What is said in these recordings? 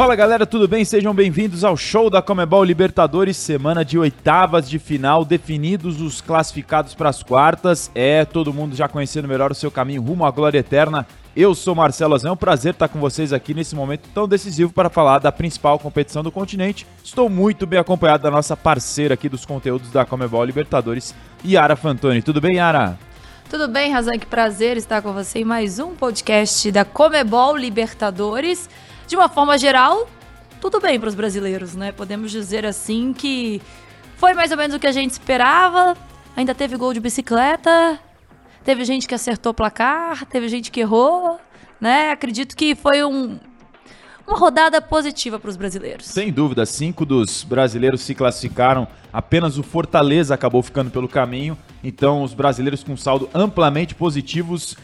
Fala galera, tudo bem? Sejam bem-vindos ao show da Comebol Libertadores, semana de oitavas de final, definidos os classificados para as quartas. É, todo mundo já conhecendo melhor o seu caminho rumo à glória eterna. Eu sou Marcelo Azão, é um prazer estar com vocês aqui nesse momento tão decisivo para falar da principal competição do continente. Estou muito bem acompanhado da nossa parceira aqui dos conteúdos da Comebol Libertadores, Yara Fantoni. Tudo bem, Yara? Tudo bem, Razan? Que prazer estar com você em mais um podcast da Comebol Libertadores de uma forma geral, tudo bem para os brasileiros, né? Podemos dizer assim que foi mais ou menos o que a gente esperava. Ainda teve gol de bicicleta, teve gente que acertou o placar, teve gente que errou, né? Acredito que foi um, uma rodada positiva para os brasileiros. Sem dúvida, cinco dos brasileiros se classificaram, apenas o Fortaleza acabou ficando pelo caminho. Então, os brasileiros com saldo amplamente positivos,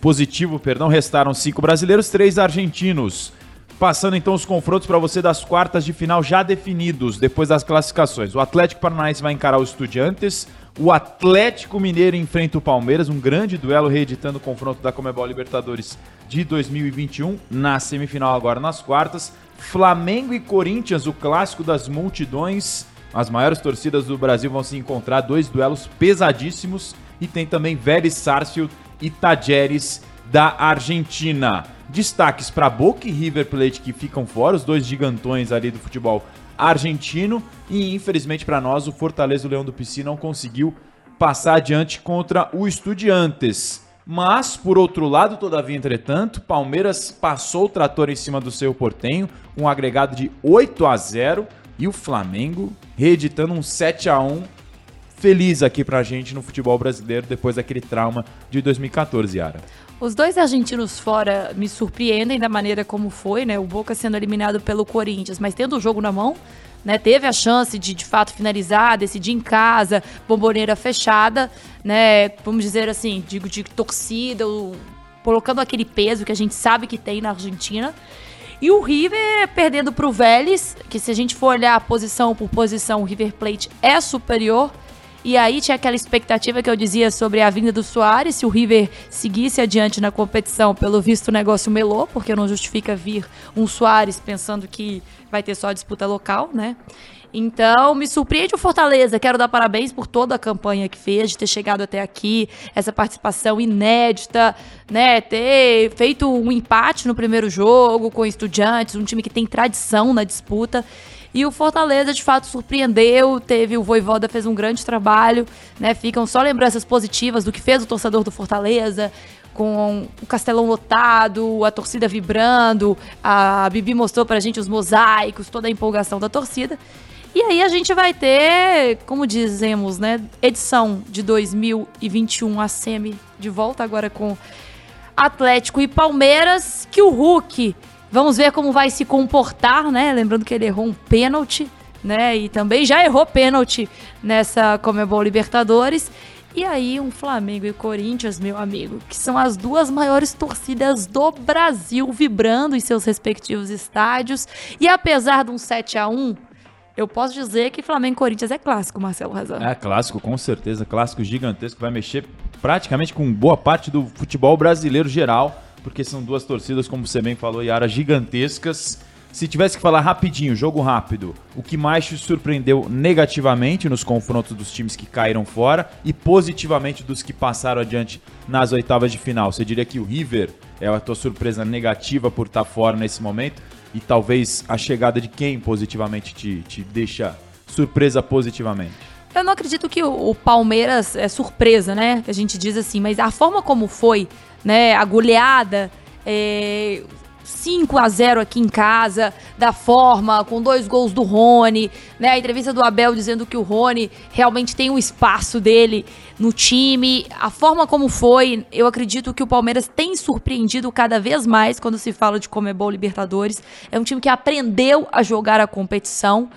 positivo, perdão, restaram cinco brasileiros, três argentinos. Passando então os confrontos para você das quartas de final já definidos depois das classificações. O Atlético Paranaense vai encarar o Estudiantes, o Atlético Mineiro enfrenta o Palmeiras, um grande duelo reeditando o confronto da Comebol Libertadores de 2021 na semifinal agora nas quartas. Flamengo e Corinthians, o clássico das multidões. As maiores torcidas do Brasil vão se encontrar, dois duelos pesadíssimos e tem também Vélez Sarsfield e Tajeres da Argentina. Destaques para Boca e River Plate que ficam fora, os dois gigantões ali do futebol argentino. E infelizmente para nós, o Fortaleza o Leão do Pici não conseguiu passar adiante contra o Estudiantes. Mas, por outro lado, todavia, entretanto, Palmeiras passou o trator em cima do seu Portenho, um agregado de 8 a 0 e o Flamengo reeditando um 7 a 1 feliz aqui pra gente no futebol brasileiro depois daquele trauma de 2014, Yara. Os dois argentinos fora me surpreendem da maneira como foi, né? O Boca sendo eliminado pelo Corinthians, mas tendo o jogo na mão, né? Teve a chance de de fato finalizar, decidir em casa, bomboneira fechada, né? Vamos dizer assim, digo de torcida, colocando aquele peso que a gente sabe que tem na Argentina. E o River perdendo para o Vélez, que se a gente for olhar posição por posição, o River Plate é superior. E aí tinha aquela expectativa que eu dizia sobre a vinda do Soares, se o River seguisse adiante na competição, pelo visto o negócio melou, porque não justifica vir um Soares pensando que vai ter só disputa local, né? Então, me surpreende o Fortaleza. Quero dar parabéns por toda a campanha que fez, de ter chegado até aqui, essa participação inédita, né? Ter feito um empate no primeiro jogo com estudantes, um time que tem tradição na disputa. E o Fortaleza, de fato, surpreendeu. Teve o Voivoda fez um grande trabalho, né? Ficam só lembranças positivas do que fez o torcedor do Fortaleza, com o Castelão lotado, a torcida vibrando. A Bibi mostrou pra gente os mosaicos, toda a empolgação da torcida. E aí a gente vai ter, como dizemos, né, edição de 2021 a semi de volta agora com Atlético e Palmeiras, que o Hulk Vamos ver como vai se comportar, né? Lembrando que ele errou um pênalti, né? E também já errou pênalti nessa Comebol Libertadores. E aí, um Flamengo e Corinthians, meu amigo, que são as duas maiores torcidas do Brasil, vibrando em seus respectivos estádios. E apesar de um 7 a 1 eu posso dizer que Flamengo e Corinthians é clássico, Marcelo Razão. É clássico, com certeza. Clássico gigantesco, vai mexer praticamente com boa parte do futebol brasileiro geral porque são duas torcidas, como você bem falou, Yara, gigantescas. Se tivesse que falar rapidinho, jogo rápido, o que mais te surpreendeu negativamente nos confrontos dos times que caíram fora e positivamente dos que passaram adiante nas oitavas de final? Você diria que o River é a tua surpresa negativa por estar fora nesse momento? E talvez a chegada de quem positivamente te, te deixa surpresa positivamente? Eu não acredito que o, Palmeiras é surpresa, né? Que a gente diz assim, mas a forma como foi né, a goleada, é, 5 a 0 aqui em casa, da forma, com dois gols do Rony, né? A entrevista do Abel dizendo que o Rony realmente tem um espaço dele no time. A forma como foi, eu acredito que o Palmeiras tem surpreendido cada vez mais quando se fala de Comebol Libertadores. É um time que aprendeu a jogar a competição.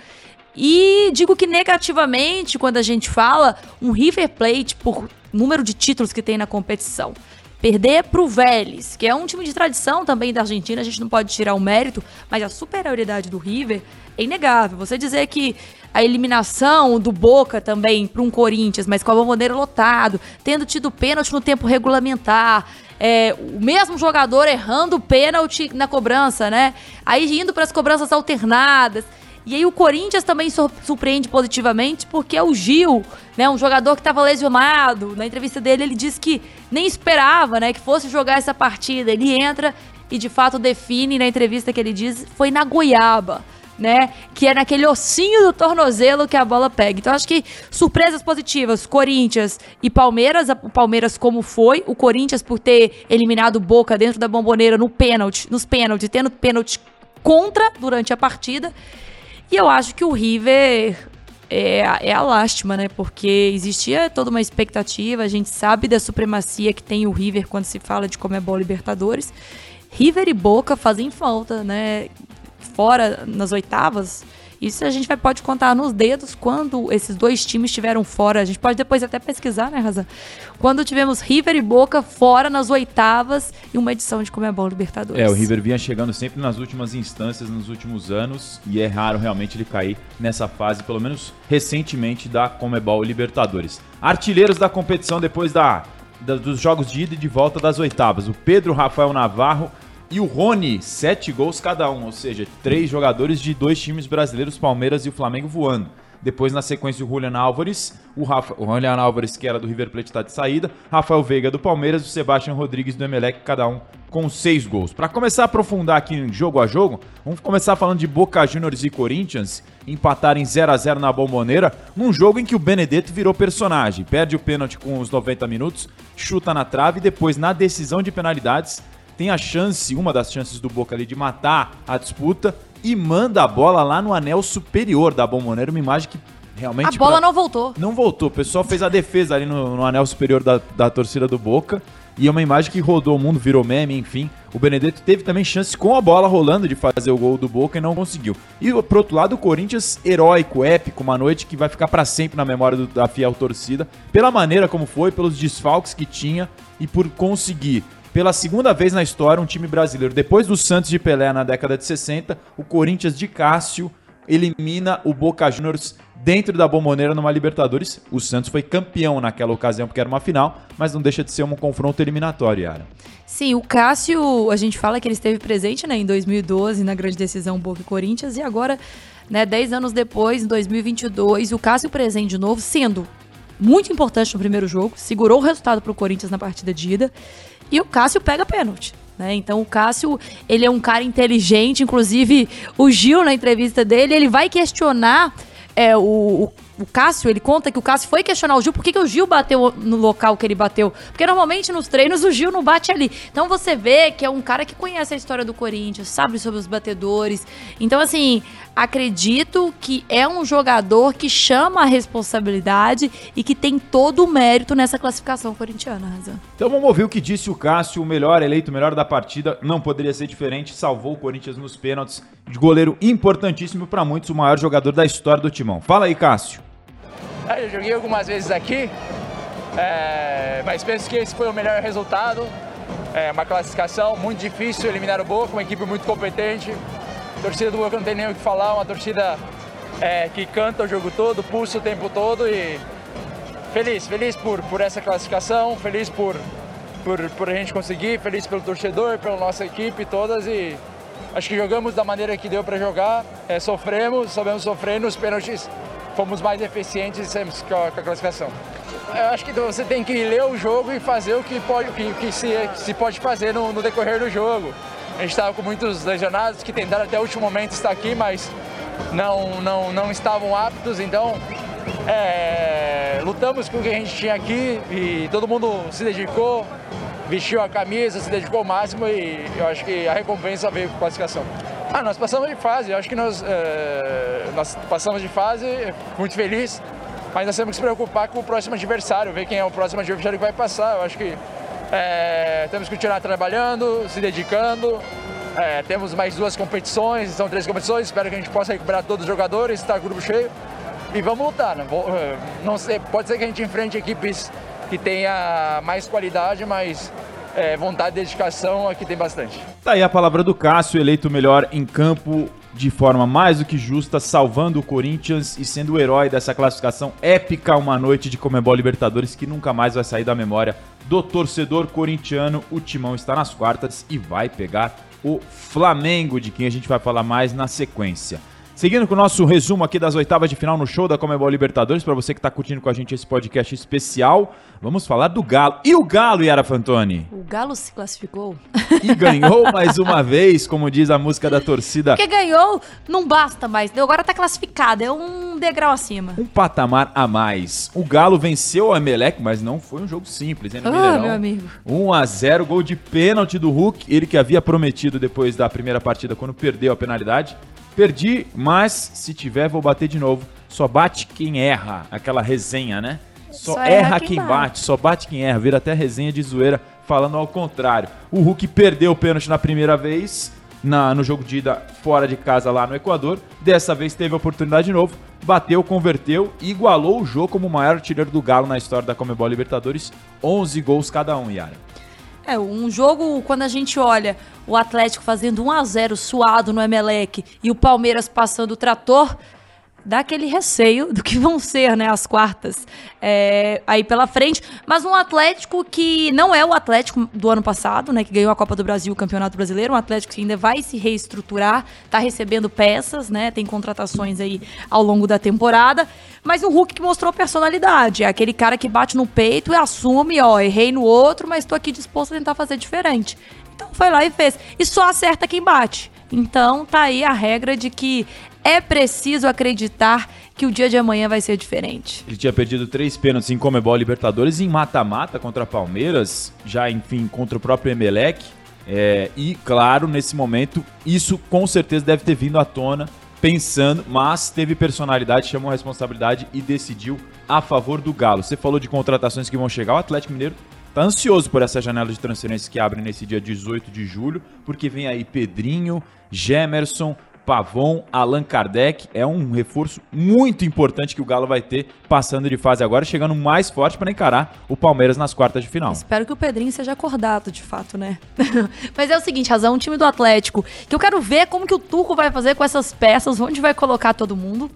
E digo que negativamente, quando a gente fala, um River Plate, por número de títulos que tem na competição, perder para o Vélez, que é um time de tradição também da Argentina, a gente não pode tirar o mérito, mas a superioridade do River é inegável. Você dizer que a eliminação do Boca também para um Corinthians, mas com a bomboneira lotado, tendo tido pênalti no tempo regulamentar, é, o mesmo jogador errando o pênalti na cobrança, né? Aí indo para as cobranças alternadas. E aí o Corinthians também surpreende positivamente porque é o Gil, né, um jogador que estava lesionado. Na entrevista dele ele disse que nem esperava, né, que fosse jogar essa partida. Ele entra e de fato define na entrevista que ele diz foi na goiaba. Né, que é naquele ossinho do tornozelo que a bola pega. Então acho que surpresas positivas, Corinthians e Palmeiras, o Palmeiras como foi, o Corinthians por ter eliminado Boca dentro da bomboneira no pênalti, nos pênaltis, tendo pênalti contra durante a partida. E eu acho que o River é, é a lástima, né? Porque existia toda uma expectativa, a gente sabe da supremacia que tem o River quando se fala de Comebol Libertadores. River e Boca fazem falta, né? Fora nas oitavas, isso a gente vai, pode contar nos dedos quando esses dois times estiveram fora. A gente pode depois até pesquisar, né, Razan? Quando tivemos River e Boca fora nas oitavas e uma edição de Comebol Libertadores. É, o River vinha chegando sempre nas últimas instâncias, nos últimos anos, e é raro realmente ele cair nessa fase, pelo menos recentemente, da Comebol Libertadores. Artilheiros da competição depois da, da dos jogos de ida e de volta das oitavas. O Pedro Rafael Navarro e o Rony, sete gols cada um, ou seja, três jogadores de dois times brasileiros, Palmeiras e o Flamengo voando. Depois, na sequência, o Julian Álvares, o, Rafa, o Julian Álvares, que era do River Plate, está de saída, Rafael Veiga do Palmeiras e o Sebastião Rodrigues do Emelec, cada um com seis gols. Para começar a aprofundar aqui jogo a jogo, vamos começar falando de Boca Juniors e Corinthians, empatarem 0 a 0 na Bomboneira, num jogo em que o Benedetto virou personagem, perde o pênalti com os 90 minutos, chuta na trave e depois, na decisão de penalidades, tem a chance, uma das chances do Boca ali de matar a disputa e manda a bola lá no anel superior da Bomboneira, uma imagem que realmente... A bola pra... não voltou. Não voltou, o pessoal fez a defesa ali no, no anel superior da, da torcida do Boca e é uma imagem que rodou o mundo, virou meme, enfim. O Benedetto teve também chance com a bola rolando de fazer o gol do Boca e não conseguiu. E pro outro lado, o Corinthians heróico, épico, uma noite que vai ficar para sempre na memória do, da fiel torcida, pela maneira como foi, pelos desfalques que tinha e por conseguir pela segunda vez na história, um time brasileiro, depois do Santos de Pelé na década de 60, o Corinthians de Cássio elimina o Boca Juniors dentro da Bomboneira numa Libertadores. O Santos foi campeão naquela ocasião porque era uma final, mas não deixa de ser um confronto eliminatório, Yara. Sim, o Cássio, a gente fala que ele esteve presente né, em 2012 na grande decisão Boca e Corinthians e agora, né, 10 anos depois, em 2022, o Cássio presente de novo, sendo muito importante no primeiro jogo, segurou o resultado para o Corinthians na partida de ida e o Cássio pega pênalti. Né? Então o Cássio, ele é um cara inteligente, inclusive o Gil na entrevista dele, ele vai questionar é, o, o Cássio, ele conta que o Cássio foi questionar o Gil por que, que o Gil bateu no local que ele bateu. Porque normalmente nos treinos o Gil não bate ali. Então você vê que é um cara que conhece a história do Corinthians, sabe sobre os batedores. Então, assim, acredito que é um jogador que chama a responsabilidade e que tem todo o mérito nessa classificação corintiana. Então vamos ouvir o que disse o Cássio, o melhor eleito, o melhor da partida. Não poderia ser diferente, salvou o Corinthians nos pênaltis. De goleiro importantíssimo para muitos, o maior jogador da história do Timão. Fala aí, Cássio. Eu joguei algumas vezes aqui, é, mas penso que esse foi o melhor resultado. É uma classificação muito difícil, eliminar o Boca, uma equipe muito competente. A torcida do Boca não tem nem o que falar, uma torcida é, que canta o jogo todo, pulsa o tempo todo e feliz, feliz por, por essa classificação, feliz por, por, por a gente conseguir, feliz pelo torcedor, pela nossa equipe todas e acho que jogamos da maneira que deu para jogar, é, sofremos, sabemos sofrer nos pênaltis fomos mais eficientes e saímos com a, classificação. Eu acho que você tem que ler o jogo e fazer o que, pode, o que, que, se, se pode fazer no, no decorrer do jogo. A gente estava com muitos lesionados que tentaram até o último momento estar aqui, mas não, não, não estavam aptos, então é, lutamos com o que a gente tinha aqui e todo mundo se dedicou, vestiu a camisa, se dedicou ao máximo e eu acho que a recompensa veio com a classificação. Ah, nós passamos de fase, eu acho que nós, é, nós passamos de fase, muito feliz, mas nós temos que se preocupar com o próximo adversário, ver quem é o próximo adversário que vai passar. Eu acho que é, temos que continuar trabalhando, se dedicando É, temos mais duas competições, são três competições, espero que a gente possa recuperar todos os jogadores, estar tá grupo cheio e vamos lutar. Né? Não sei, pode ser que a gente enfrente equipes que tenha mais qualidade, mas é, vontade e dedicação aqui tem bastante. Tá aí a palavra do Cássio, eleito melhor em campo de forma mais do que justa, salvando o Corinthians e sendo o herói dessa classificação épica, uma noite de Comebol Libertadores que nunca mais vai sair da memória do torcedor corintiano. O Timão está nas quartas e vai pegar o Flamengo, de quem a gente vai falar mais na sequência. Seguindo com o nosso resumo aqui das oitavas de final no show da Comebol Libertadores, para você que está curtindo com a gente esse podcast especial, vamos falar do Galo. E o Galo, Yara Fantoni? O Galo se classificou. E ganhou mais uma vez, como diz a música da torcida. Porque ganhou, não basta mais. Agora está classificado, é um degrau acima. Um patamar a mais. O Galo venceu o Emelec, mas não foi um jogo simples, hein, no Ah, meu amigo. 1 a 0 gol de pênalti do Hulk, ele que havia prometido depois da primeira partida, quando perdeu a penalidade. Perdi, mas se tiver, vou bater de novo. Só bate quem erra. Aquela resenha, né? Só, Só erra, erra quem, bate. bate. só bate quem erra. Vira até resenha de zoeira, falando ao contrário. O Hulk perdeu o pênalti na primeira vez, na, no jogo de ida fora de casa lá no Equador. Dessa vez teve a oportunidade de novo, bateu, converteu e igualou o jogo como o maior artilheiro do Galo na história da Comebol Libertadores. 11 gols cada um, Yara. É, um jogo, quando a gente olha o Atlético fazendo 1 a 0 suado no Emelec e o Palmeiras passando o trator, dá aquele receio do que vão ser, né, as quartas é, aí pela frente. Mas um Atlético que não é o Atlético do ano passado, né, que ganhou a Copa do Brasil, o Campeonato Brasileiro, um Atlético que ainda vai se reestruturar, tá recebendo peças, né, tem contratações aí ao longo da temporada. Mas um Hulk que mostrou personalidade, é aquele cara que bate no peito e assume, ó, errei no outro, mas tô aqui disposto a tentar fazer diferente. Então foi lá e fez. E só acerta quem bate. Então tá aí a regra de que é preciso acreditar que o dia de amanhã vai ser diferente. Ele tinha perdido três pênaltis em Comebol Libertadores em mata-mata contra Palmeiras, já enfim contra o próprio Emelec. É, e claro, nesse momento, isso com certeza deve ter vindo à tona, pensando, mas teve personalidade, chamou a responsabilidade e decidiu a favor do Galo. Você falou de contratações que vão chegar, o Atlético Mineiro tá ansioso por essa janela de transferências que abre nesse dia 18 de julho, porque vem aí Pedrinho, Gemerson, Pavon, Allan Kardec. É um reforço muito importante que o Galo vai ter passando de fase agora, chegando mais forte para encarar o Palmeiras nas quartas de final. Espero que o Pedrinho seja acordado, de fato, né? Mas é o seguinte, Razão, um time do Atlético, que eu quero ver como que o Turco vai fazer com essas peças, onde vai colocar todo mundo.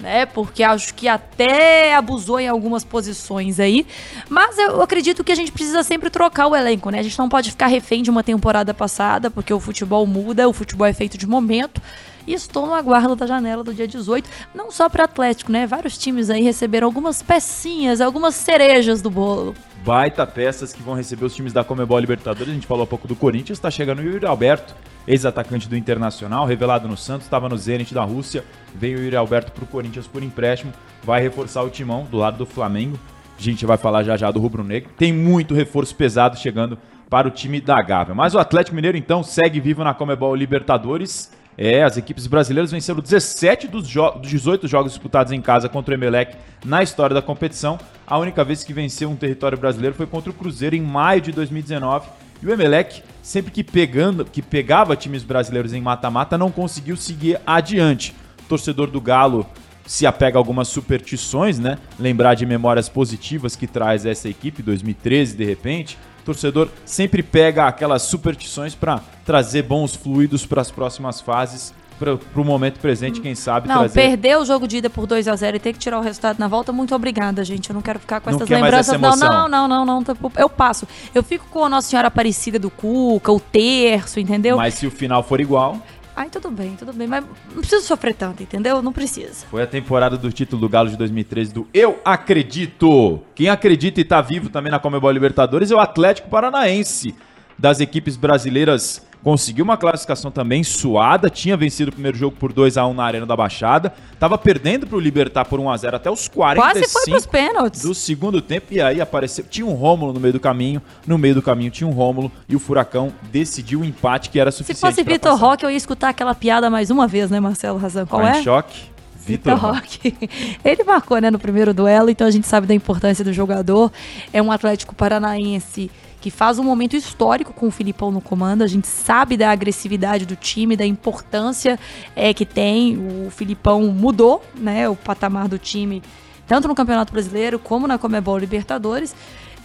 Né, porque acho que até abusou em algumas posições aí. Mas eu acredito que a gente precisa sempre trocar o elenco, né? A gente não pode ficar refém de uma temporada passada, porque o futebol muda, o futebol é feito de momento. E estou no aguardo da janela do dia 18, não só para Atlético, né? Vários times aí receberam algumas pecinhas, algumas cerejas do bolo. Baita peças que vão receber os times da Comebol Libertadores. A gente falou há pouco do Corinthians, está chegando o Yuri Alberto, ex-atacante do Internacional, revelado no Santos, estava no Zenit da Rússia. Veio o Yuri Alberto para o Corinthians por empréstimo, vai reforçar o timão do lado do Flamengo. A gente vai falar já já do Rubro Negro. Tem muito reforço pesado chegando para o time da Gávea. Mas o Atlético Mineiro então segue vivo na Comebol Libertadores. É, as equipes brasileiras venceram 17 dos, dos 18 jogos disputados em casa contra o Emelec na história da competição. A única vez que venceu um território brasileiro foi contra o Cruzeiro em maio de 2019. E o Emelec, sempre que, pegando, que pegava times brasileiros em mata-mata, não conseguiu seguir adiante. O torcedor do Galo se apega a algumas superstições, né? Lembrar de memórias positivas que traz essa equipe, 2013 de repente. O torcedor sempre pega aquelas superstições para trazer bons fluidos para as próximas fases, para o momento presente, quem sabe Não, trazer. perder o jogo de ida por 2 a 0 e ter que tirar o resultado na volta, muito obrigada, gente. Eu não quero ficar com Não essas mais essa lembranças. Não, emoção. não, não, não, não. Eu passo. Eu fico com a Nossa Senhora Aparecida do Cuca, o terço, entendeu? Mas se o final for igual, Ai, tudo bem, tudo bem. Mas não precisa sofrer tanto, entendeu? Não precisa. Foi a temporada do título do Galo de 2013 do Eu Acredito. Quem acredita e tá vivo também na Comebol Libertadores é o Atlético Paranaense. Das equipes brasileiras conseguiu uma classificação também suada, tinha vencido o primeiro jogo por 2 a 1 na Arena da Baixada, tava perdendo pro Libertar por 1 a 0 até os 45 Quase foi pros pênaltis. do segundo tempo e aí apareceu, tinha um Rômulo no meio do caminho, no meio do caminho tinha um Rômulo e o Furacão decidiu o empate que era Se suficiente fosse pra Vitor passar. Roque, eu ia escutar aquela piada mais uma vez, né, Marcelo Razão? Qual Tá em é? choque. Vitor. Roque. Ele marcou, né, no primeiro duelo, então a gente sabe da importância do jogador. É um Atlético Paranaense que faz um momento histórico com o Filipão no comando. A gente sabe da agressividade do time, da importância é, que tem. O Filipão mudou né, o patamar do time, tanto no Campeonato Brasileiro como na Comebol Libertadores.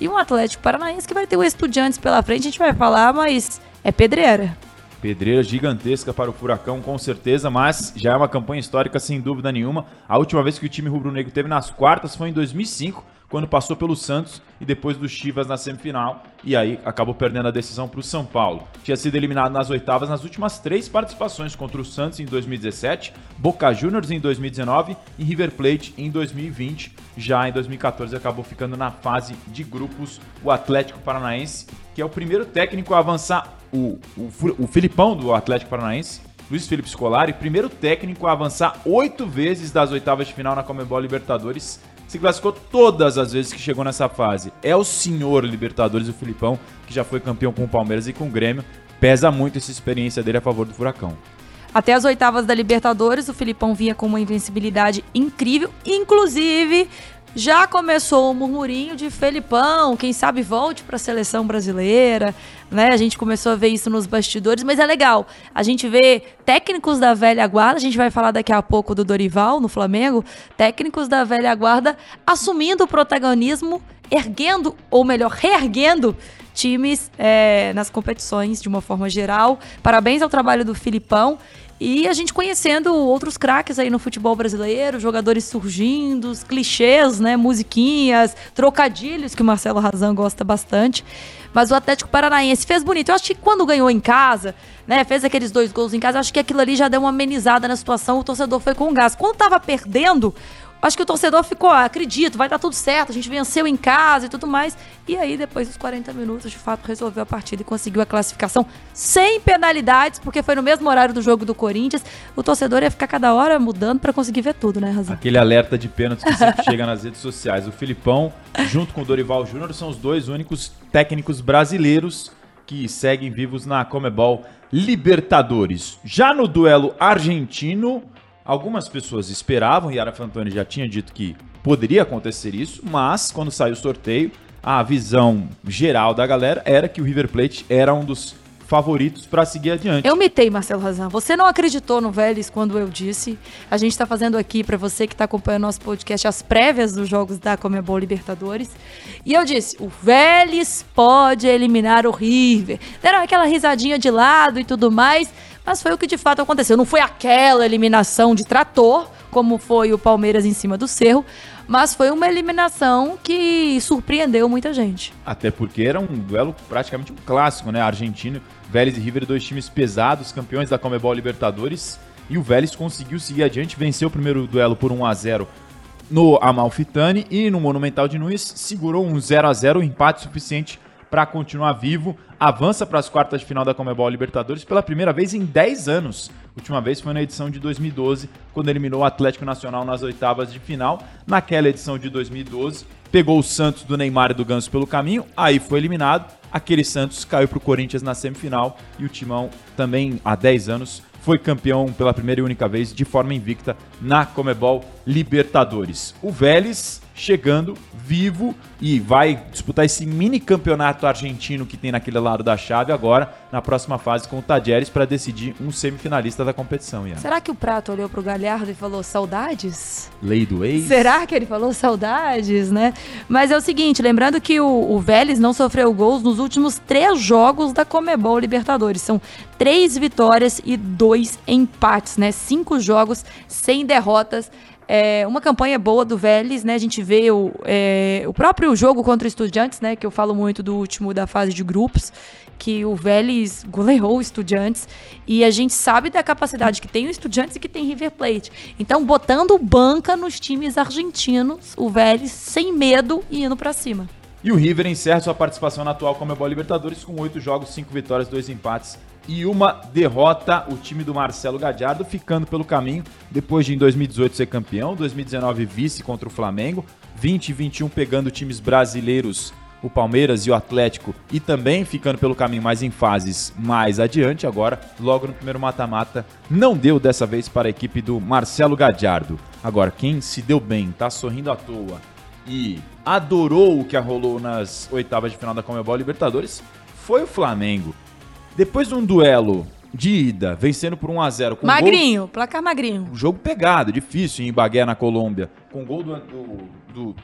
E um Atlético Paranaense que vai ter o Estudiantes pela frente, a gente vai falar, mas é pedreira. Pedreira gigantesca para o Furacão, com certeza, mas já é uma campanha histórica sem dúvida nenhuma. A última vez que o time rubro-negro teve nas quartas foi em 2005, quando passou pelo Santos e depois do Chivas na semifinal, e aí acabou perdendo a decisão para o São Paulo. Tinha sido eliminado nas oitavas nas últimas três participações contra o Santos em 2017, Boca Juniors em 2019 e River Plate em 2020. Já em 2014 acabou ficando na fase de grupos o Atlético Paranaense, que é o primeiro técnico a avançar, o, o, o Filipão do Atlético Paranaense, Luiz Felipe Scolari, primeiro técnico a avançar oito vezes das oitavas de final na Comebol Libertadores se classificou todas as vezes que chegou nessa fase. É o senhor Libertadores, o Filipão, que já foi campeão com o Palmeiras e com o Grêmio. Pesa muito essa experiência dele a favor do Furacão. Até as oitavas da Libertadores, o Filipão vinha com uma invencibilidade incrível, inclusive já começou o murmurinho de Felipão, quem sabe volte para a seleção brasileira, né? A gente começou a ver isso nos bastidores, mas é legal. A gente vê técnicos da velha guarda, a gente vai falar daqui a pouco do Dorival no Flamengo, técnicos da velha guarda assumindo o protagonismo, erguendo, ou melhor, reerguendo times é, nas competições de uma forma geral. Parabéns ao trabalho do Filipão. E a gente conhecendo outros craques aí no futebol brasileiro, jogadores surgindo, clichês, né, musiquinhas, trocadilhos que o Marcelo Razan gosta bastante. Mas o Atlético Paranaense fez bonito. Eu acho que quando ganhou em casa, né, fez aqueles dois gols em casa, acho que aquilo ali já deu uma amenizada na situação, o torcedor foi com gás. Quando tava perdendo, Acho que o torcedor ficou, ah, acredito, vai dar tudo certo, a gente venceu em casa e tudo mais. E aí, depois dos 40 minutos, de fato, resolveu a partida e conseguiu a classificação sem penalidades, porque foi no mesmo horário do jogo do Corinthians. O torcedor ia ficar cada hora mudando para conseguir ver tudo, né, Razão? Aquele alerta de pênalti que sempre chega nas redes sociais. O Filipão, junto com o Dorival Júnior, são os dois únicos técnicos brasileiros que seguem vivos na Comebol Libertadores. Já no duelo argentino, Algumas pessoas esperavam, Yara Fantoni já tinha dito que poderia acontecer isso, mas quando saiu o sorteio, a visão geral da galera era que o River Plate era um dos favoritos para seguir adiante. Eu mitei, Marcelo Razan. Você não acreditou no Vélez quando eu disse. A gente está fazendo aqui, para você que está acompanhando nosso podcast, as prévias dos jogos da Comebol Libertadores. E eu disse: o Vélez pode eliminar o River. Deram aquela risadinha de lado e tudo mais. Mas foi o que de fato aconteceu. Não foi aquela eliminação de trator, como foi o Palmeiras em cima do Cerro, mas foi uma eliminação que surpreendeu muita gente. Até porque era um duelo praticamente um clássico, né? Argentino, Vélez e River, dois times pesados, campeões da Comebol Libertadores. E o Vélez conseguiu seguir adiante, venceu o primeiro duelo por 1 a 0 no Amalfitani e no Monumental de Nunes segurou um 0 a 0 empate suficiente para continuar vivo. Avança para as quartas de final da Comebol Libertadores pela primeira vez em 10 anos. Última vez foi na edição de 2012, quando eliminou o Atlético Nacional nas oitavas de final. Naquela edição de 2012, pegou o Santos do Neymar e do Ganso pelo caminho, aí foi eliminado. Aquele Santos caiu para o Corinthians na semifinal e o Timão também há 10 anos foi campeão pela primeira e única vez de forma invicta na Comebol Libertadores. O Vélez chegando vivo e vai disputar esse mini campeonato argentino que tem naquele lado da chave agora, na próxima fase com o Tajeres para decidir um semifinalista da competição. Será que o Prato olhou pro Galhardo e falou saudades? Lei do ex? Será que ele falou saudades, né? Mas é o seguinte, lembrando que o, o Vélez não sofreu gols nos últimos três jogos da Comebol Libertadores. São três vitórias e dois empates, né? Cinco jogos sem derrotas é, uma campanha boa do Vélez, né? A gente vê o, é, o próprio jogo contra o Estudiantes, né? Que eu falo muito do último da fase de grupos, que o Vélez goleou o Estudiantes. E a gente sabe da capacidade que tem o Estudiantes e que tem River Plate. Então, botando banca nos times argentinos, o Vélez sem medo e indo para cima. E o River encerra sua participação na atual Comebol Libertadores com oito jogos, cinco vitórias, dois empates e uma derrota. O time do Marcelo Gadiardo ficando pelo caminho depois de em 2018 ser campeão, 2019 vice contra o Flamengo, 20 e 21 pegando times brasileiros, o Palmeiras e o Atlético, e também ficando pelo caminho mais em fases mais adiante. Agora, logo no primeiro mata-mata, não deu dessa vez para a equipe do Marcelo Gadiardo. Agora, quem se deu bem, tá sorrindo à toa e adorou o que rolou nas oitavas de final da Comebol Libertadores foi o Flamengo. Depois de um duelo de ida, vencendo por 1 a 0 com Magrinho, gol, placar magrinho. Jogo pegado, difícil em Bagué, na Colômbia. Com gol do, do, do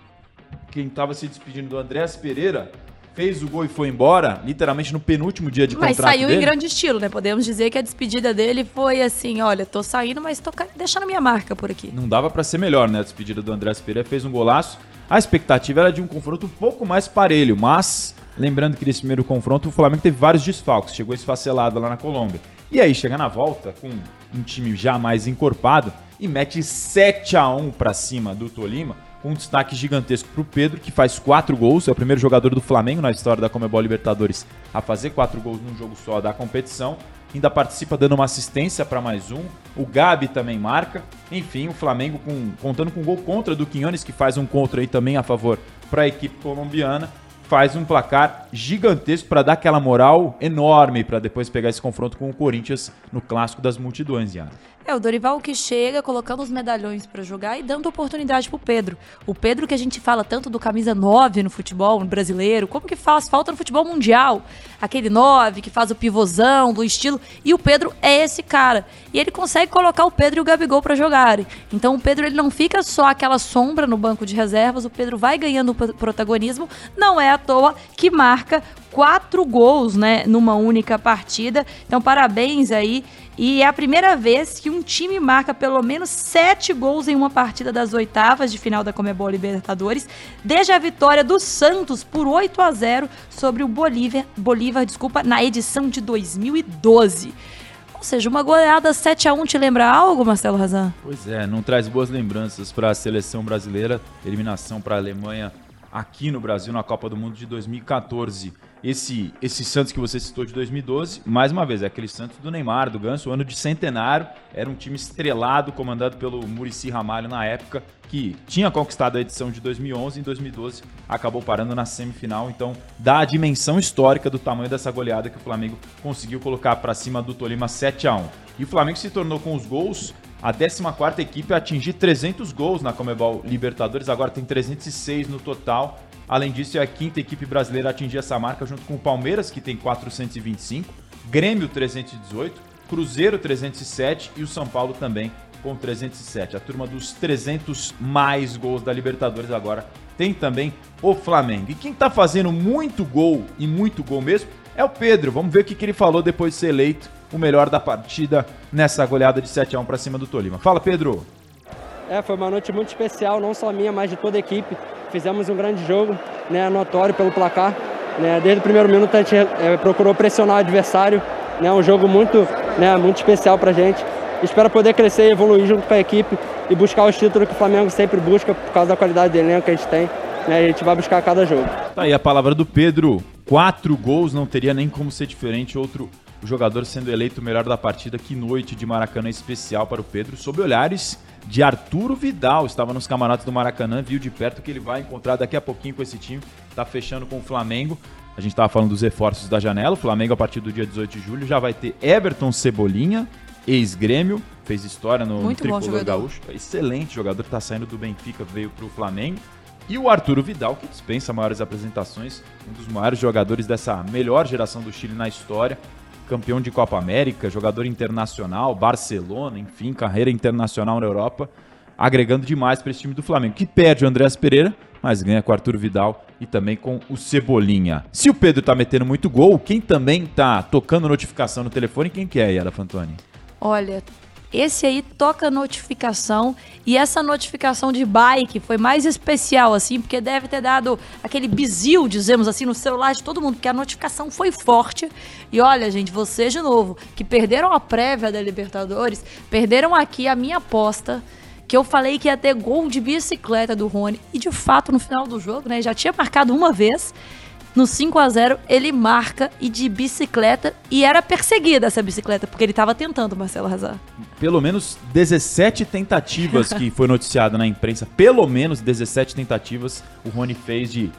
quem estava se despedindo do Andréas Pereira, fez o gol e foi embora, literalmente no penúltimo dia de mas contrato saiu dele. em grande estilo, né? Podemos dizer que a despedida dele foi assim, olha, tô saindo, mas tô deixando minha marca por aqui. Não dava para ser melhor, né? A despedida do Andrés Pereira fez um golaço. A expectativa era de um confronto um pouco mais parelho, mas lembrando que nesse primeiro confronto o Flamengo teve vários desfalques, chegou esfacelado lá na Colômbia. E aí chega na volta com um time já mais encorpado e mete 7 a 1 para cima do Tolima com um destaque gigantesco para o Pedro, que faz quatro gols, é o primeiro jogador do Flamengo na história da Comebol Libertadores a fazer quatro gols num jogo só da competição. Ainda participa dando uma assistência para mais um. O Gabi também marca. Enfim, o Flamengo com, contando com um gol contra do Quinones, que faz um contra aí também a favor para a equipe colombiana faz um placar gigantesco para dar aquela moral enorme para depois pegar esse confronto com o Corinthians no clássico das multidões, Yara. É, o Dorival que chega colocando os medalhões para jogar e dando oportunidade pro Pedro. O Pedro que a gente fala tanto do camisa 9 no futebol no brasileiro, como que faz falta no futebol mundial. Aquele 9 que faz o pivôzão, do estilo. E o Pedro é esse cara. E ele consegue colocar o Pedro e o Gabigol para jogarem. Então o Pedro ele não fica só aquela sombra no banco de reservas, o Pedro vai ganhando protagonismo. Não é à toa que marca quatro gols, né, numa única partida. Então parabéns aí e é a primeira vez que um time marca pelo menos sete gols em uma partida das oitavas de final da Comebol Libertadores, desde a vitória do Santos por 8 a 0 sobre o Bolívar, Bolívar desculpa, na edição de 2012. Ou seja, uma goleada 7 a 1 te lembra algo, Marcelo Razan? Pois é, não traz boas lembranças para a seleção brasileira. Eliminação para a Alemanha aqui no Brasil na Copa do Mundo de 2014. Esse, esse Santos que você citou de 2012, mais uma vez, é aquele Santos do Neymar, do Ganso, ano de centenário. Era um time estrelado, comandado pelo Murici Ramalho na época, que tinha conquistado a edição de 2011 e em 2012 acabou parando na semifinal. Então, dá a dimensão histórica do tamanho dessa goleada que o Flamengo conseguiu colocar para cima do Tolima 7 a 1 E o Flamengo se tornou com os gols a 14 equipe a atingir 300 gols na Comebol Libertadores, agora tem 306 no total. Além disso, é a quinta equipe brasileira a atingir essa marca, junto com o Palmeiras, que tem 425, Grêmio 318, Cruzeiro 307 e o São Paulo também com 307. A turma dos 300 mais gols da Libertadores agora tem também o Flamengo. E quem tá fazendo muito gol e muito gol mesmo é o Pedro. Vamos ver o que, que ele falou depois de ser eleito o melhor da partida nessa goleada de 7 a 1 para cima do Tolima. Fala, Pedro. É, foi uma noite muito especial, não só minha, mas de toda a equipe. Fizemos um grande jogo, né, notório pelo placar. Né, desde o primeiro minuto a gente é, procurou pressionar o adversário. Né, um jogo muito, né, muito especial para a gente. Espero poder crescer e evoluir junto com a equipe e buscar os títulos que o Flamengo sempre busca por causa da qualidade de elenco que a gente tem. Né, a gente vai buscar cada jogo. Tá aí a palavra do Pedro. Quatro gols não teria nem como ser diferente. Outro o jogador sendo eleito o melhor da partida. Que noite de Maracanã especial para o Pedro, sob olhares de Arturo Vidal. Estava nos camarotes do Maracanã, viu de perto que ele vai encontrar daqui a pouquinho com esse time. Está fechando com o Flamengo. A gente estava falando dos reforços da janela. O Flamengo, a partir do dia 18 de julho, já vai ter Everton Cebolinha, ex-grêmio, fez história no, Muito Tricolor Gaúcho. Excelente jogador, está saindo do Benfica, veio para o Flamengo. E o Arturo Vidal, que dispensa maiores apresentações, um dos maiores jogadores dessa melhor geração do Chile na história campeão de Copa América, jogador internacional, Barcelona, enfim, carreira internacional na Europa, agregando demais para esse time do Flamengo, que perde o Andréas Pereira, mas ganha com o Arthur Vidal e também com o Cebolinha. Se o Pedro tá metendo muito gol, quem também tá tocando notificação no telefone, quem que é, Yara Fantoni? Olha, esse aí toca notificação e essa notificação de bike foi mais especial, assim, porque deve ter dado aquele bizil, dizemos assim, no celular de todo mundo, porque a notificação foi forte. E olha, gente, vocês de novo, que perderam a prévia da Libertadores, perderam aqui a minha aposta que eu falei que ia ter gol de bicicleta do Rony. E de fato, no final do jogo, né, já tinha marcado uma vez. No 5 a 0 ele marca e de bicicleta e era perseguida essa bicicleta, porque ele estava tentando, Marcelo Hazard. Pelo menos 17 tentativas que foi noticiado na imprensa, pelo menos 17 tentativas o Rony fez de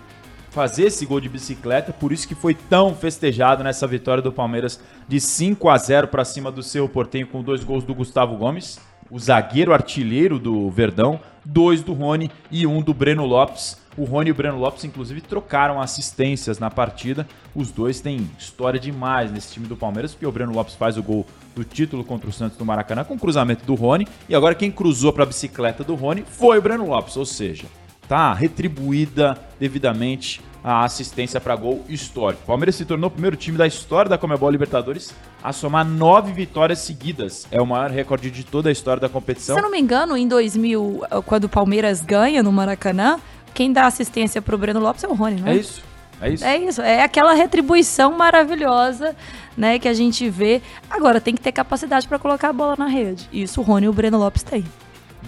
fazer esse gol de bicicleta, por isso que foi tão festejado nessa vitória do Palmeiras de 5 a 0 para cima do seu Portenho com dois gols do Gustavo Gomes. O zagueiro artilheiro do Verdão, dois do Rony e um do Breno Lopes. O Rony e o Breno Lopes, inclusive, trocaram assistências na partida. Os dois têm história demais nesse time do Palmeiras, porque o Breno Lopes faz o gol do título contra o Santos do Maracanã com cruzamento do Rony. E agora quem cruzou para a bicicleta do Rony foi o Breno Lopes, ou seja, tá retribuída devidamente a assistência para gol histórico. O Palmeiras se tornou o primeiro time da história da Comebol Libertadores a somar nove vitórias seguidas. É o maior recorde de toda a história da competição. Se eu não me engano, em 2000, quando o Palmeiras ganha no Maracanã, quem dá assistência pro Breno Lopes é o Rony, né? É isso. É isso. É isso, é aquela retribuição maravilhosa, né, que a gente vê. Agora tem que ter capacidade para colocar a bola na rede. Isso o Rony e o Breno Lopes têm.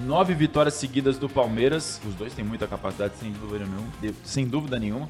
Nove vitórias seguidas do Palmeiras. Os dois têm muita capacidade, sem dúvida nenhuma. Sem dúvida nenhuma.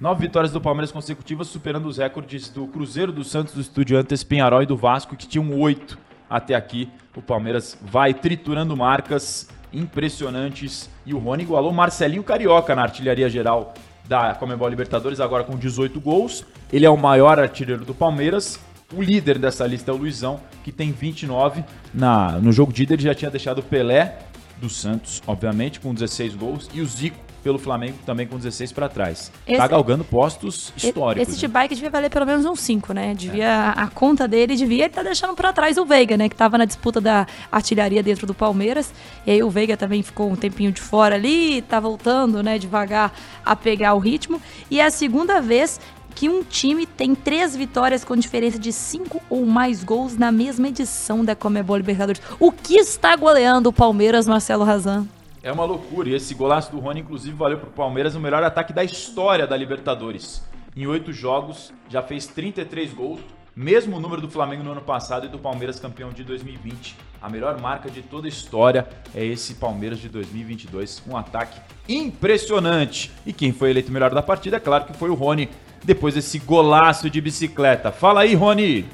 Nove vitórias do Palmeiras consecutivas, superando os recordes do Cruzeiro, do Santos, do Estudiantes, Penharol e do Vasco, que tinham oito até aqui. O Palmeiras vai triturando marcas impressionantes. E o Rony igualou Marcelinho Carioca na artilharia geral da Comebol Libertadores, agora com 18 gols. Ele é o maior artilheiro do Palmeiras. O líder dessa lista é o Luizão, que tem 29. Na, no jogo de ida ele já tinha deixado o Pelé do Santos, obviamente, com 16 gols, e o Zico pelo Flamengo também com 16 para trás. Esse, tá galgando postos históricos. Esse bike devia valer pelo menos uns 5, né? Devia é. a conta dele devia estar tá deixando para trás o Veiga, né, que tava na disputa da artilharia dentro do Palmeiras. E aí o Veiga também ficou um tempinho de fora ali, tá voltando, né, devagar a pegar o ritmo. E é a segunda vez que um time tem três vitórias com diferença de cinco ou mais gols na mesma edição da Comebol Libertadores. O que está goleando o Palmeiras, Marcelo Razan? É uma loucura. E esse golaço do Rony, inclusive, valeu para o Palmeiras o melhor ataque da história da Libertadores. Em oito jogos, já fez 33 gols, mesmo número do Flamengo no ano passado e do Palmeiras campeão de 2020. A melhor marca de toda a história é esse Palmeiras de 2022. Um ataque impressionante. E quem foi eleito melhor da partida, é claro que foi o Rony, depois desse golaço de bicicleta. Fala aí, Rony!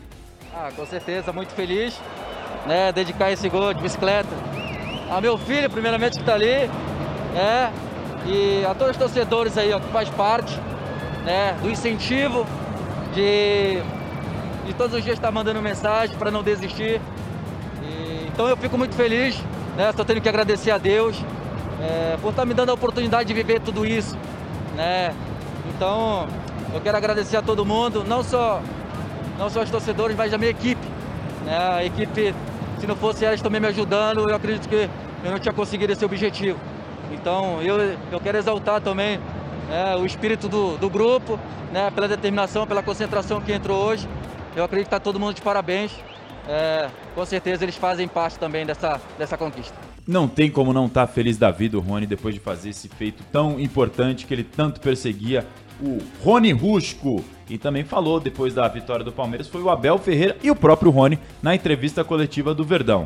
Ah, com certeza, muito feliz, né, dedicar esse gol de bicicleta a meu filho, primeiramente, que está ali, né, e a todos os torcedores aí, ó, que faz parte, né, do incentivo, de, de todos os dias estar tá mandando mensagem para não desistir. E, então eu fico muito feliz, né, estou tendo que agradecer a Deus é, por estar tá me dando a oportunidade de viver tudo isso, né, então eu quero agradecer a todo mundo, não só, não só os torcedores, mas a minha equipe. Né? A equipe, se não fosse elas também me ajudando, eu acredito que eu não tinha conseguido esse objetivo. Então eu, eu quero exaltar também né, o espírito do, do grupo, né, pela determinação, pela concentração que entrou hoje. Eu acredito que está todo mundo de parabéns. É, com certeza eles fazem parte também dessa, dessa conquista. Não tem como não estar tá feliz da vida o Rony depois de fazer esse feito tão importante que ele tanto perseguia o Rony Rusco. E também falou depois da vitória do Palmeiras foi o Abel Ferreira e o próprio Rony na entrevista coletiva do Verdão.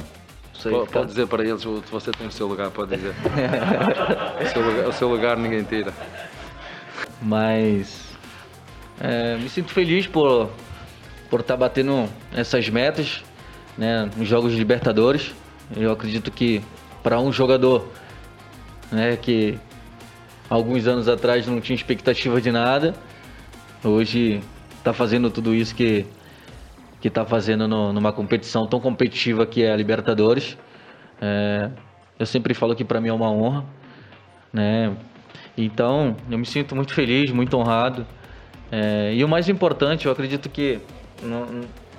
Sei, pode, pode dizer para eles, se você tem o seu lugar, pode dizer. o, seu lugar, o seu lugar ninguém tira. Mas é, me sinto feliz por por estar tá batendo essas metas né, nos Jogos de Libertadores. Eu acredito que para um jogador né, que alguns anos atrás não tinha expectativa de nada. Hoje está fazendo tudo isso que que está fazendo no, numa competição tão competitiva que é a Libertadores. É, eu sempre falo que para mim é uma honra, né? Então eu me sinto muito feliz, muito honrado. É, e o mais importante, eu acredito que não,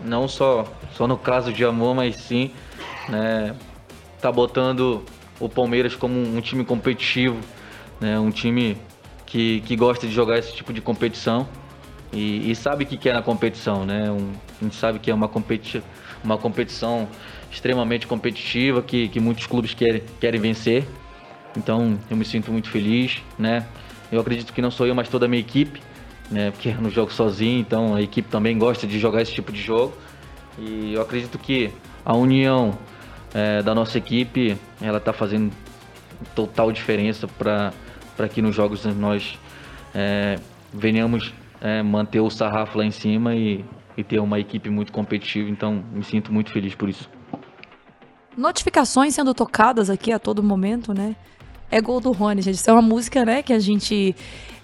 não só só no caso de amor, mas sim, né? Tá botando o Palmeiras como um time competitivo, né? Um time que, que gosta de jogar esse tipo de competição e, e sabe o que, que é na competição, né? Um, a gente sabe que é uma, competi uma competição extremamente competitiva, que, que muitos clubes querem, querem vencer. Então eu me sinto muito feliz, né? Eu acredito que não sou eu, mas toda a minha equipe, né? Porque eu não jogo sozinho, então a equipe também gosta de jogar esse tipo de jogo. E eu acredito que a união é, da nossa equipe, ela está fazendo total diferença para que nos jogos nós é, venhamos é, manter o sarrafo lá em cima e, e ter uma equipe muito competitiva. Então, me sinto muito feliz por isso. Notificações sendo tocadas aqui a todo momento, né? É gol do Rony, gente. Isso é uma música, né, que a gente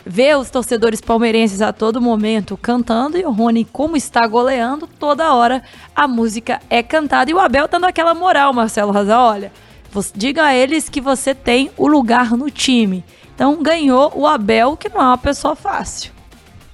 vê os torcedores palmeirenses a todo momento cantando e o Rony, como está goleando, toda hora a música é cantada. E o Abel dando aquela moral, Marcelo Raza, olha, você, diga a eles que você tem o lugar no time. Então ganhou o Abel, que não é uma pessoa fácil.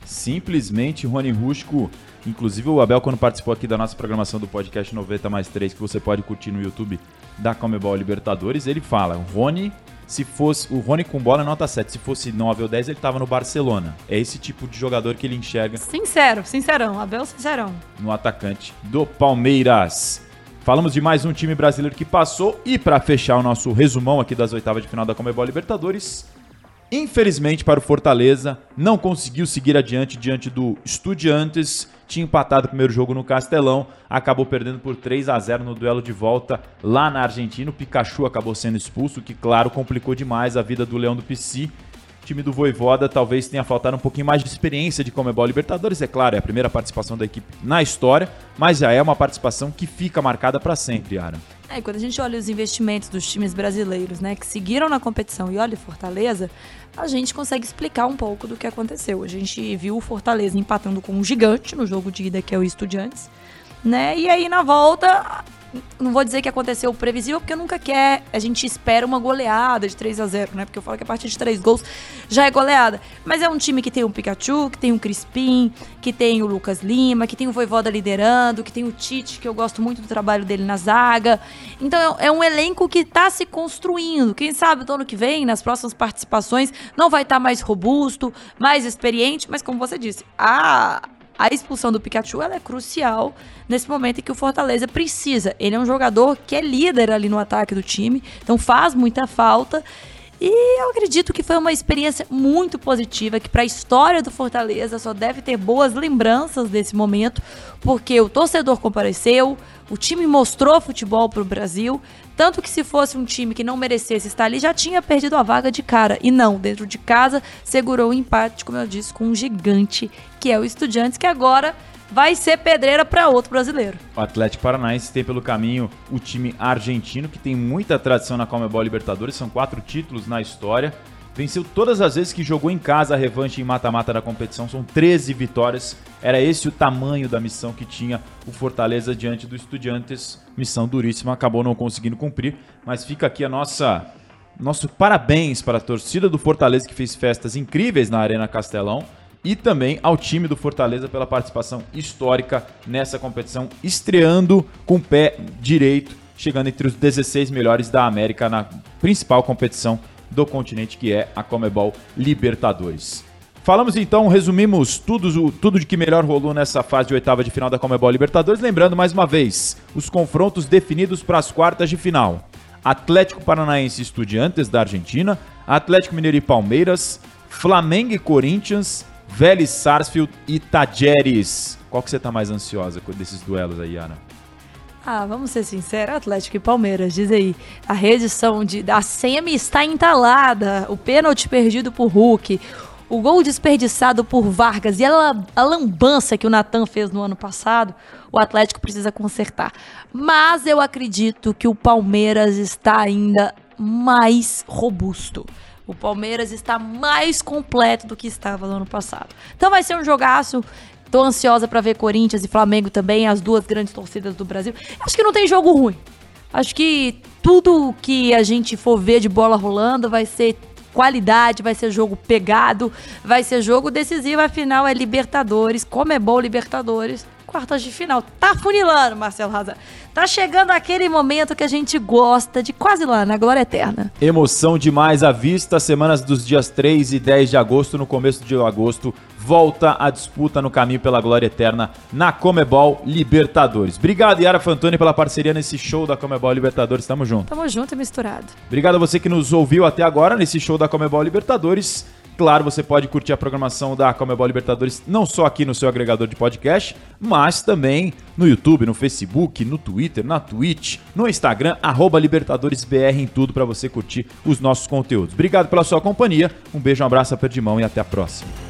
Simplesmente Rony Rusco Inclusive o Abel, quando participou aqui da nossa programação do podcast 90 mais 3, que você pode curtir no YouTube da Comebol Libertadores, ele fala, Rony, se fosse. O Rony com bola nota 7. Se fosse 9 ou 10, ele tava no Barcelona. É esse tipo de jogador que ele enxerga. Sincero, sincerão. Abel sincerão. No atacante do Palmeiras. Falamos de mais um time brasileiro que passou. E para fechar o nosso resumão aqui das oitavas de final da Comebol Libertadores, Infelizmente para o Fortaleza, não conseguiu seguir adiante diante do Estudiantes. Tinha empatado o primeiro jogo no Castelão, acabou perdendo por 3 a 0 no duelo de volta lá na Argentina. O Pikachu acabou sendo expulso, que claro complicou demais a vida do Leão do Pici. Time do Voivoda talvez tenha faltado um pouquinho mais de experiência de Comebol Libertadores, é claro, é a primeira participação da equipe na história, mas já é uma participação que fica marcada para sempre, Ara. É, quando a gente olha os investimentos dos times brasileiros, né, que seguiram na competição e olha Fortaleza, a gente consegue explicar um pouco do que aconteceu. A gente viu o Fortaleza empatando com um gigante no jogo de ida, que é o Estudiantes, né? E aí na volta não vou dizer que aconteceu previsível, porque nunca quer. A gente espera uma goleada de 3 a 0 né? Porque eu falo que a partir de 3 gols já é goleada. Mas é um time que tem o Pikachu, que tem o Crispim, que tem o Lucas Lima, que tem o Voivoda liderando, que tem o Tite, que eu gosto muito do trabalho dele na zaga. Então é, é um elenco que está se construindo. Quem sabe do ano que vem, nas próximas participações, não vai estar tá mais robusto, mais experiente, mas como você disse, a a expulsão do Pikachu é crucial nesse momento em que o Fortaleza precisa. Ele é um jogador que é líder ali no ataque do time, então faz muita falta. E eu acredito que foi uma experiência muito positiva, que para a história do Fortaleza só deve ter boas lembranças desse momento, porque o torcedor compareceu, o time mostrou futebol para o Brasil, tanto que se fosse um time que não merecesse estar ali, já tinha perdido a vaga de cara. E não, dentro de casa, segurou o empate, como eu disse, com um gigante, que é o Estudiantes, que agora vai ser pedreira para outro brasileiro. O Atlético Paranaense tem pelo caminho o time argentino, que tem muita tradição na Comebol Libertadores, são quatro títulos na história. Venceu todas as vezes que jogou em casa a revanche em mata-mata da competição, são 13 vitórias. Era esse o tamanho da missão que tinha o Fortaleza diante do Estudiantes. Missão duríssima, acabou não conseguindo cumprir, mas fica aqui a nossa nosso parabéns para a torcida do Fortaleza que fez festas incríveis na Arena Castelão e também ao time do Fortaleza pela participação histórica nessa competição, estreando com o pé direito, chegando entre os 16 melhores da América na principal competição do continente, que é a Comebol Libertadores. Falamos então, resumimos tudo, tudo de que melhor rolou nessa fase de oitava de final da Comebol Libertadores. Lembrando mais uma vez, os confrontos definidos para as quartas de final. Atlético Paranaense Estudiantes da Argentina, Atlético Mineiro e Palmeiras, Flamengo e Corinthians, Vélez Sarsfield e Tajeres. Qual que você tá mais ansiosa desses duelos aí, Ana? Ah, vamos ser sinceros, Atlético e Palmeiras, diz aí. A reedição de, da semi está entalada, o pênalti perdido por Hulk, o gol desperdiçado por Vargas e a, a lambança que o Natan fez no ano passado, o Atlético precisa consertar. Mas eu acredito que o Palmeiras está ainda mais robusto. O Palmeiras está mais completo do que estava no ano passado. Então vai ser um jogaço. Tô ansiosa para ver Corinthians e Flamengo também, as duas grandes torcidas do Brasil. Acho que não tem jogo ruim. Acho que tudo que a gente for ver de bola rolando vai ser qualidade, vai ser jogo pegado, vai ser jogo decisivo. Afinal, é Libertadores, como é bom Libertadores quartas de final. Tá funilando, Marcelo Razan. Tá chegando aquele momento que a gente gosta de quase lá, na glória eterna. Emoção demais à vista. Semanas dos dias 3 e 10 de agosto, no começo de agosto, volta a disputa no caminho pela glória eterna na Comebol Libertadores. Obrigado, Yara Fantoni, pela parceria nesse show da Comebol Libertadores. Tamo junto. Tamo junto e misturado. Obrigado a você que nos ouviu até agora nesse show da Comebol Libertadores. Claro, você pode curtir a programação da Comebol Libertadores não só aqui no seu agregador de podcast, mas também no YouTube, no Facebook, no Twitter, na Twitch, no Instagram, arroba LibertadoresBR em tudo para você curtir os nossos conteúdos. Obrigado pela sua companhia, um beijo, um abraço, aperto de mão e até a próxima.